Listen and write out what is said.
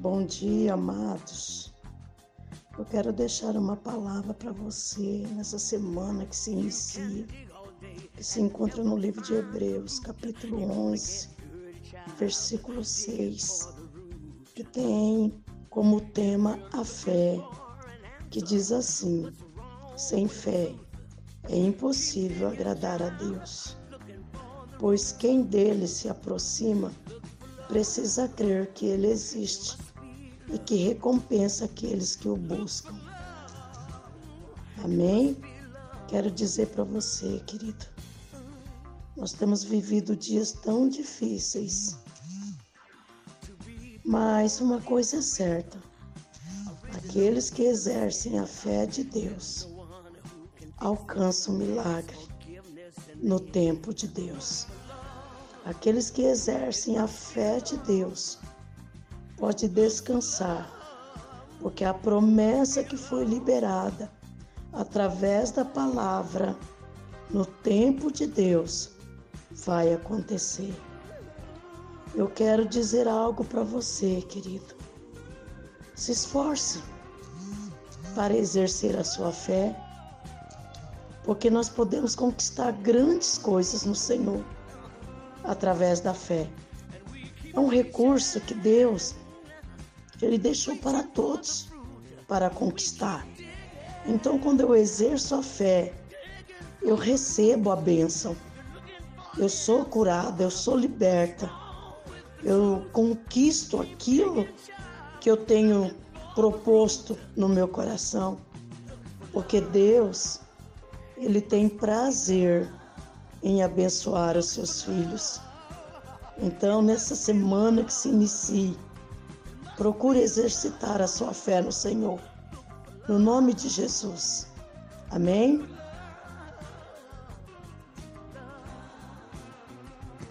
Bom dia, amados. Eu quero deixar uma palavra para você nessa semana que se inicia, que se encontra no livro de Hebreus, capítulo 11, versículo 6, que tem como tema a fé, que diz assim: sem fé é impossível agradar a Deus, pois quem dele se aproxima precisa crer que ele existe e que recompensa aqueles que o buscam. Amém? Quero dizer para você, querido, nós temos vivido dias tão difíceis, mas uma coisa é certa: aqueles que exercem a fé de Deus alcançam milagre no tempo de Deus. Aqueles que exercem a fé de Deus pode descansar, porque a promessa que foi liberada através da palavra no tempo de Deus vai acontecer. Eu quero dizer algo para você, querido. Se esforce para exercer a sua fé, porque nós podemos conquistar grandes coisas no Senhor através da fé. É um recurso que Deus ele deixou para todos para conquistar. Então, quando eu exerço a fé, eu recebo a bênção. Eu sou curada, eu sou liberta. Eu conquisto aquilo que eu tenho proposto no meu coração. Porque Deus, ele tem prazer em abençoar os seus filhos. Então, nessa semana que se inicia, Procure exercitar a sua fé no Senhor. No nome de Jesus. Amém?